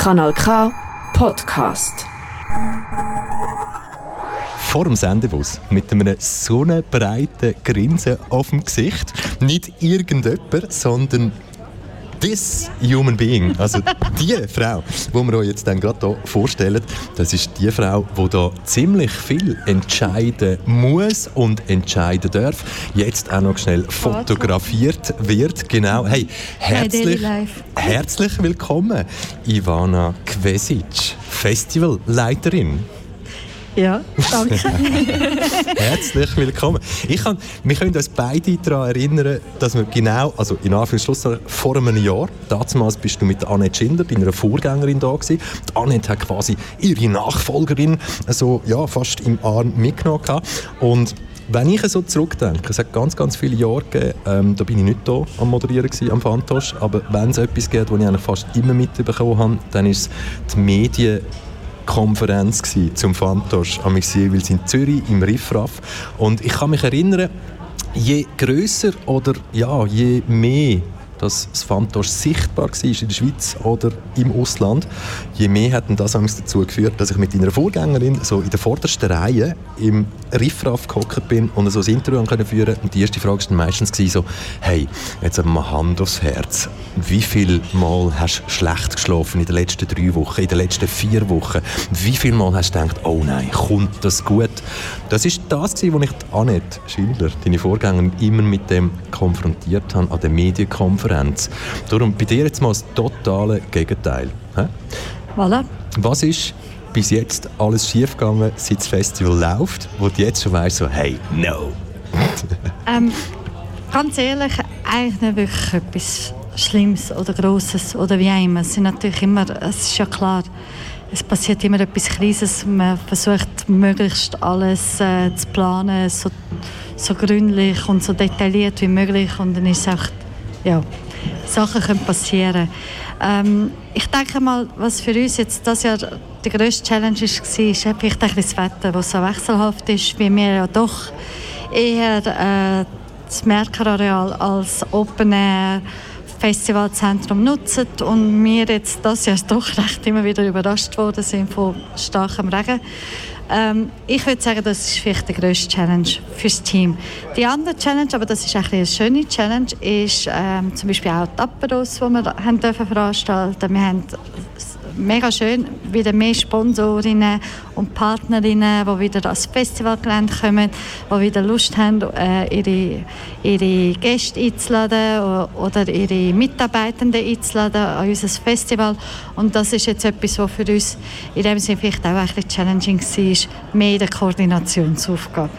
Kanal K Podcast. Vor dem Sendebus mit einem sonnenbreiten Grinsen auf dem Gesicht. Nicht irgendjemand, sondern this human being, also die Frau, die wir euch jetzt dann gerade hier vorstellen, das ist die Frau, die da ziemlich viel entscheiden muss und entscheiden darf. Jetzt auch noch schnell fotografiert wird. Genau. Hey, herzlich, herzlich willkommen, Ivana Kvesic, Festivalleiterin. Ja, danke. Herzlich willkommen. Ich kann, wir können uns beide daran erinnern, dass wir genau, also in Anführungszeichen vor einem Jahr, damals bist du mit Annette Schindler, deiner Vorgängerin, da gewesen. Die Annette hat quasi ihre Nachfolgerin so, ja, fast im Arm mitgenommen. Und wenn ich so zurückdenke, es hat ganz, ganz viele Jahre gegeben, ähm, da bin ich nicht da am Moderieren gewesen, am Fantosch, aber wenn es etwas gibt, was ich eigentlich fast immer mitbekommen habe, dann ist es die Medien Konferenz zum Fantosch am jeweils in Zürich im Riffraff und ich kann mich erinnern, je größer oder ja, je mehr dass das Fantosch sichtbar war in der Schweiz oder im Ausland, je mehr hat das dazu geführt, dass ich mit einer Vorgängerin so in der vordersten Reihe im Riffraff gehockt bin und so ein Interview können führen Und die erste Frage war meistens so, hey, jetzt mal Hand aufs Herz. Wie viel Mal hast du schlecht geschlafen in den letzten drei Wochen, in den letzten vier Wochen? Wie viel Mal hast du gedacht, oh nein, kommt das gut? Das ist das, was ich Annette Schindler, deine Vorgängerin, immer mit dem konfrontiert habe an der Medienkonferenz Konferenz. Darum bei dir jetzt mal das totale Gegenteil. He? Voilà. Was ist bis jetzt alles schiefgegangen, seit das Festival läuft, wo du jetzt schon weißt, so, hey, no? ähm, ganz ehrlich, eigentlich nicht wirklich etwas Schlimmes oder Grosses oder wie auch immer. Es, sind natürlich immer, es ist ja klar, es passiert immer etwas Krises. Man versucht möglichst alles äh, zu planen, so, so gründlich und so detailliert wie möglich. Und dann ist es auch ja, Sachen können passieren ähm, Ich denke mal, was für uns jetzt das Jahr die grösste Challenge war, ist vielleicht das Wetter, das so wechselhaft ist, wie wir ja doch eher äh, das Merkerareal als Open Air Festivalzentrum nutzen und wir jetzt das Jahr doch recht immer wieder überrascht worden sind von starkem Regen. Ähm, ich würde sagen, das ist vielleicht die grösste Challenge fürs Team. Die andere Challenge, aber das ist eigentlich eine schöne Challenge, ist ähm, zum Beispiel auch die Aperos, die wir haben dürfen veranstalten. Wir mega schön, wieder mehr Sponsorinnen und Partnerinnen, die wieder ans Festivalgelände kommen, die wieder Lust haben, äh, ihre, ihre Gäste einzuladen oder ihre Mitarbeitenden einzuladen an unser Festival. Und das ist jetzt etwas, was für uns in dem Sinne vielleicht auch ein bisschen challenging war, mehr der Koordinationsaufgabe.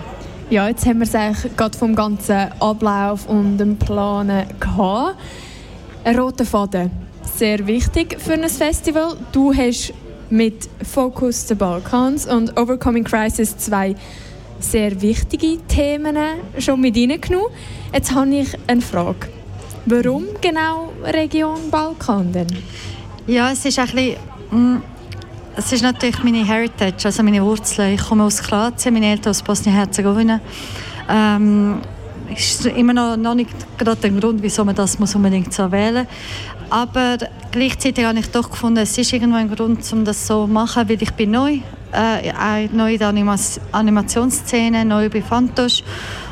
Ja, jetzt haben wir es eigentlich gerade vom ganzen Ablauf und dem Planen gehabt. Ein roter Faden sehr wichtig für ein Festival. Du hast mit Focus the Balkans und Overcoming Crisis zwei sehr wichtige Themen schon mit reingenommen. Jetzt habe ich eine Frage. Warum genau Region Balkan denn? Ja, es ist ein bisschen, mm, es ist natürlich meine Heritage, also meine Wurzeln. Ich komme aus Kroatien, meine Eltern aus Bosnien-Herzegowina. Ähm, ist immer noch, noch nicht gerade der Grund, wieso man das muss unbedingt so wählen. Aber gleichzeitig habe ich doch gefunden, es ist irgendwo ein Grund, um das so zu machen, weil ich bin neu, äh, neu in der Anima Animationsszene, neu bei Fantosch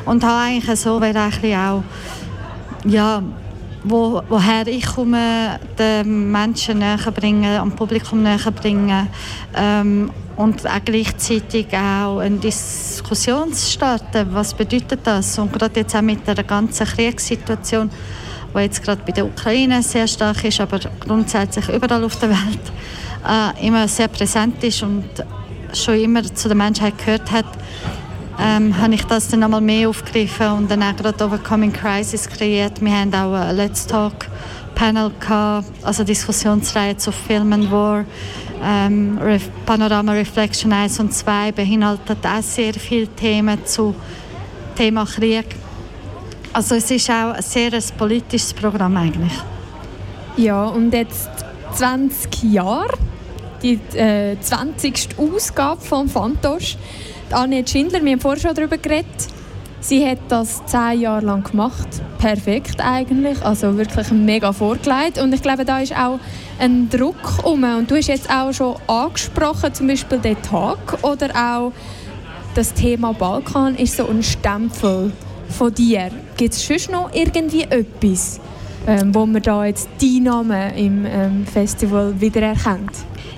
und habe eigentlich so auch ja, wo, woher ich komme, den Menschen näher bringen, am Publikum näher bringen ähm, und auch gleichzeitig auch eine Diskussion starten. Was bedeutet das? Und gerade jetzt auch mit der ganzen Kriegssituation die jetzt gerade bei der Ukraine sehr stark ist, aber grundsätzlich überall auf der Welt äh, immer sehr präsent ist und schon immer zu der Menschheit gehört hat, ähm, habe ich das dann einmal mehr aufgegriffen und dann auch gerade Overcoming Crisis kreiert. Wir haben auch ein Let's Talk Panel gehabt, also Diskussionsreihe zu Film and War. Ähm, Panorama Reflection 1 und 2 beinhaltet auch sehr viele Themen zu Thema Krieg. Also es ist auch ein sehr ein politisches Programm eigentlich. Ja, und jetzt 20 Jahre, die äh, 20. Ausgabe von Fantosch. Annette Schindler, wir haben vorher schon darüber geredet, Sie hat das zehn Jahre lang gemacht. Perfekt eigentlich. Also wirklich mega vorgelegt. Und ich glaube, da ist auch ein Druck um. Und du hast jetzt auch schon angesprochen, zum Beispiel den Tag oder auch das Thema Balkan ist so ein Stempel von dir. Gibt es sonst noch irgendwie etwas, ähm, wo man da jetzt die Namen im ähm, Festival wiedererkennt?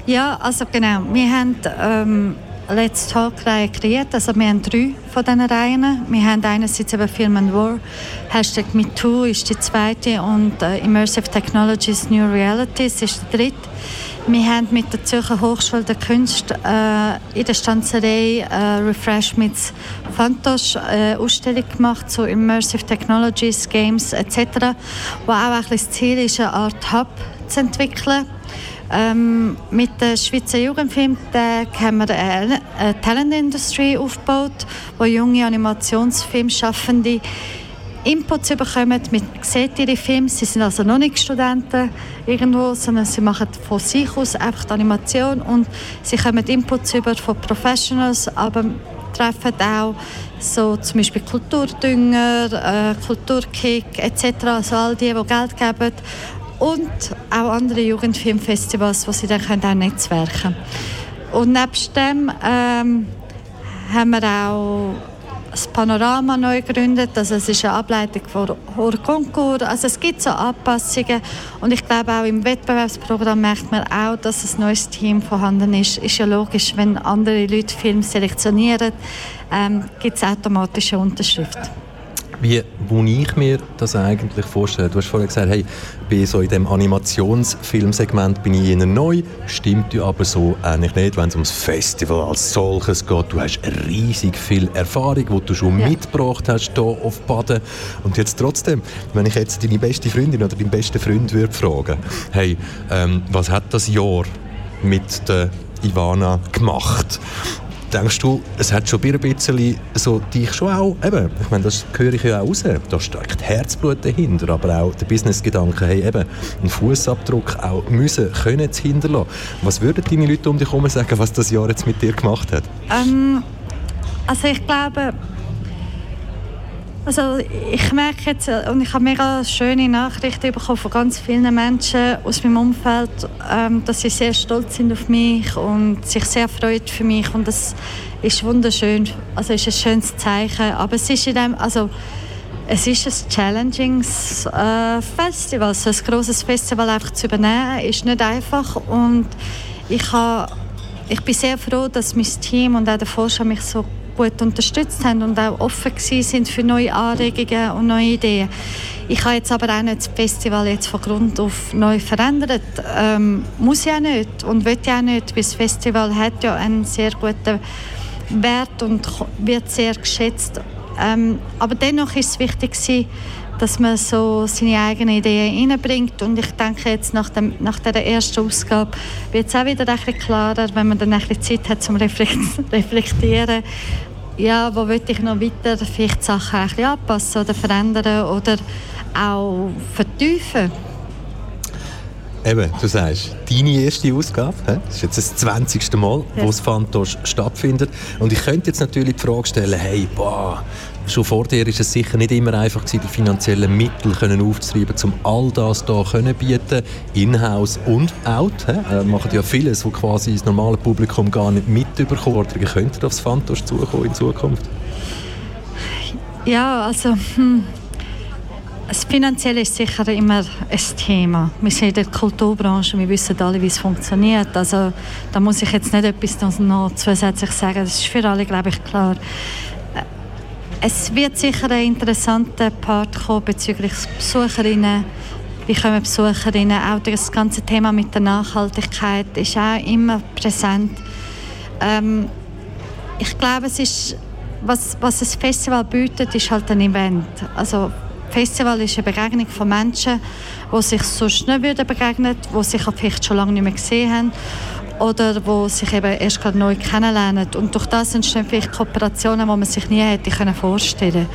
Ja, also genau. Wir haben ähm, Let's Talk-Reihe kreiert. Also wir haben drei von diesen Reihen. Wir haben einerseits eben Film and War, Hashtag MeToo ist die zweite und äh, Immersive Technologies New Realities ist die dritte. Wir haben mit der Zürcher Hochschule der Künste äh, in der Stanzerei äh, Refreshments Fantosch äh, Ausstellung gemacht zu Immersive Technologies, Games etc., wo auch ein das Ziel ist, eine Art Hub zu entwickeln ähm, mit dem Schweizer Jugendfilmtag haben wir eine, eine Talent Industry aufgebaut, wo junge Animationsfilmschaffende Inputs bekommen. Man sieht ihre Filme. Sie sind also noch nicht Studenten irgendwo, sondern sie machen von sich aus einfach Animation und sie bekommen Inputs über von Professionals, aber treffen auch so zum Beispiel Kulturdünger, äh, Kulturkick etc. Also all die, die Geld geben und auch andere Jugendfilmfestivals, wo sie dann auch netzwerken können. Und nebst dem ähm, haben wir auch das Panorama neu gegründet. Also es ist eine Ableitung von Horconcours. Also es gibt so Anpassungen. Und ich glaube auch im Wettbewerbsprogramm merkt man auch, dass ein neues Team vorhanden ist. Ist ja logisch, wenn andere Leute Filme selektionieren, ähm, gibt es automatische Unterschrift wie wo ich mir das eigentlich vorstelle. Du hast vorhin gesagt, hey, bei so in dem Animationsfilmsegment bin ich ihnen neu. Stimmt ja aber so eigentlich nicht, wenn es ums Festival als solches geht. Du hast riesig viel Erfahrung, die du schon ja. mitgebracht hast hier auf Baden. Und jetzt trotzdem, wenn ich jetzt deine beste Freundin oder deinen besten Freund würde fragen, hey, ähm, was hat das Jahr mit der Ivana gemacht? Denkst du, es hat schon ein bisschen so dich schon auch, eben, ich meine, das höre ich ja auch raus, da steckt Herzblut dahinter, aber auch der Businessgedanke, hey, eben, einen Fußabdruck auch müssen, können zu hinterlassen. Was würden deine Leute um dich herum sagen, was das Jahr jetzt mit dir gemacht hat? Ähm, also ich glaube, also ich merke jetzt, äh, und ich habe mega schöne Nachrichten bekommen von ganz vielen Menschen aus meinem Umfeld, ähm, dass sie sehr stolz sind auf mich und sich sehr freut für mich und das ist wunderschön. Also ist ein schönes Zeichen, aber es ist in dem, also es ist ein challenging äh, Festival, so ein großes Festival einfach zu übernehmen, ist nicht einfach und ich, habe, ich bin sehr froh, dass mein Team und auch der Forscher mich so gut unterstützt haben und auch offen sind für neue Anregungen und neue Ideen. Ich habe jetzt aber auch nicht das Festival jetzt von Grund auf neu verändert. Ähm, muss ja nicht und will ja nicht, weil das Festival hat ja einen sehr guten Wert und wird sehr geschätzt. Ähm, aber dennoch ist es wichtig dass man so seine eigenen Ideen reinbringt. Und ich denke jetzt nach, dem, nach der ersten Ausgabe wird es auch wieder ein klarer, wenn man dann ein bisschen Zeit hat zum Reflektieren. Ja, wo will ich noch weiter vielleicht Sachen ein bisschen anpassen oder verändern oder auch vertiefen. Eben, du sagst, deine erste Ausgabe, das ist jetzt das 20. Mal, ja. wo das Fantosch stattfindet. Und ich könnte jetzt natürlich die Frage stellen, hey, boah, schon vor dir ist es sicher nicht immer einfach gewesen, die finanziellen Mittel können aufzutreiben, um all das hier können bieten, in-house und out. He? Äh, machen ja vieles, wo quasi das normale Publikum gar nicht mitbekommt. Könnte das Fantosch zukommen in Zukunft? Ja, also hm. Das Finanzielle ist sicher immer ein Thema. Wir sind in der Kulturbranche, wir wissen alle, wie es funktioniert. Also da muss ich jetzt nicht etwas noch zusätzlich sagen. Das ist für alle, glaube ich, klar. Es wird sicher ein interessanter Part kommen bezüglich Besucherinnen. Wie kommen Besucherinnen? Auch das ganze Thema mit der Nachhaltigkeit ist auch immer präsent. Ähm, ich glaube, es ist, was, was das Festival bietet, ist halt ein Event. Also Festival ist eine Begegnung von Menschen, die sich sonst nicht begegnen würden, die sich vielleicht schon lange nicht mehr gesehen haben oder die sich eben erst gerade neu kennenlernen. Und durch das entstehen vielleicht Kooperationen, die man sich nie hätte vorstellen können.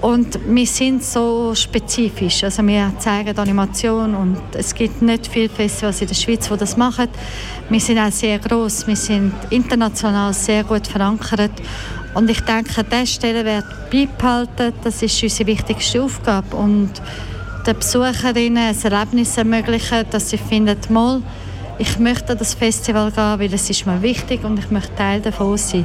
Und wir sind so spezifisch. Also wir zeigen Animation und es gibt nicht viele Festivals in der Schweiz, die das machen. Wir sind auch sehr groß, wir sind international sehr gut verankert. Und ich denke, diesen Stellenwert beibehalten, das ist unsere wichtigste Aufgabe. Und den Besucherinnen ein Erlebnis ermöglichen, dass sie finden, mal, ich möchte an das Festival gehen, weil es ist mir wichtig und ich möchte Teil davon sein.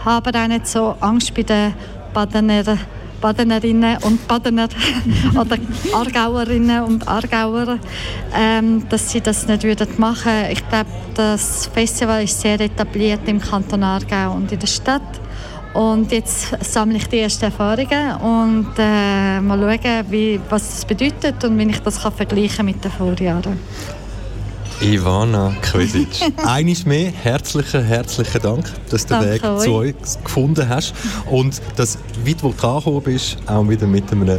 Ich habe auch nicht so Angst bei den Badener Badenerinnen und Badener oder Aargauerinnen und Aargauer, ähm, dass sie das nicht würden machen. Ich glaube, das Festival ist sehr etabliert im Kanton Aargau und in der Stadt. Und jetzt sammle ich die ersten Erfahrungen und äh, mal schauen, wie, was das bedeutet und wie ich das kann vergleichen mit den Vorjahren. Ivana Kvesic. Eines mehr, herzlichen, herzlichen Dank, dass du den Weg euch. zu uns gefunden hast und dass, wie du angekommen bist, auch wieder mit einem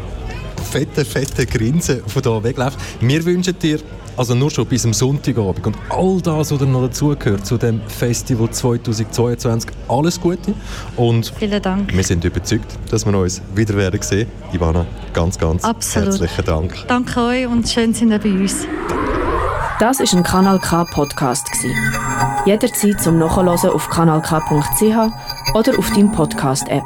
fetten, fetten Grinsen von hier wegläufst. Wir wünschen dir also nur schon bis am Sonntagabend und all das, was noch dazugehört zu dem Festival 2022, alles Gute und Vielen Dank. wir sind überzeugt, dass wir uns wieder werden sehen. Ivana, ganz, ganz Absolut. herzlichen Dank. Danke euch und schön sind ihr bei uns. Das ist ein Kanal K Podcast Jederzeit zum Nachhören auf kanalk.ch oder auf deinem Podcast App.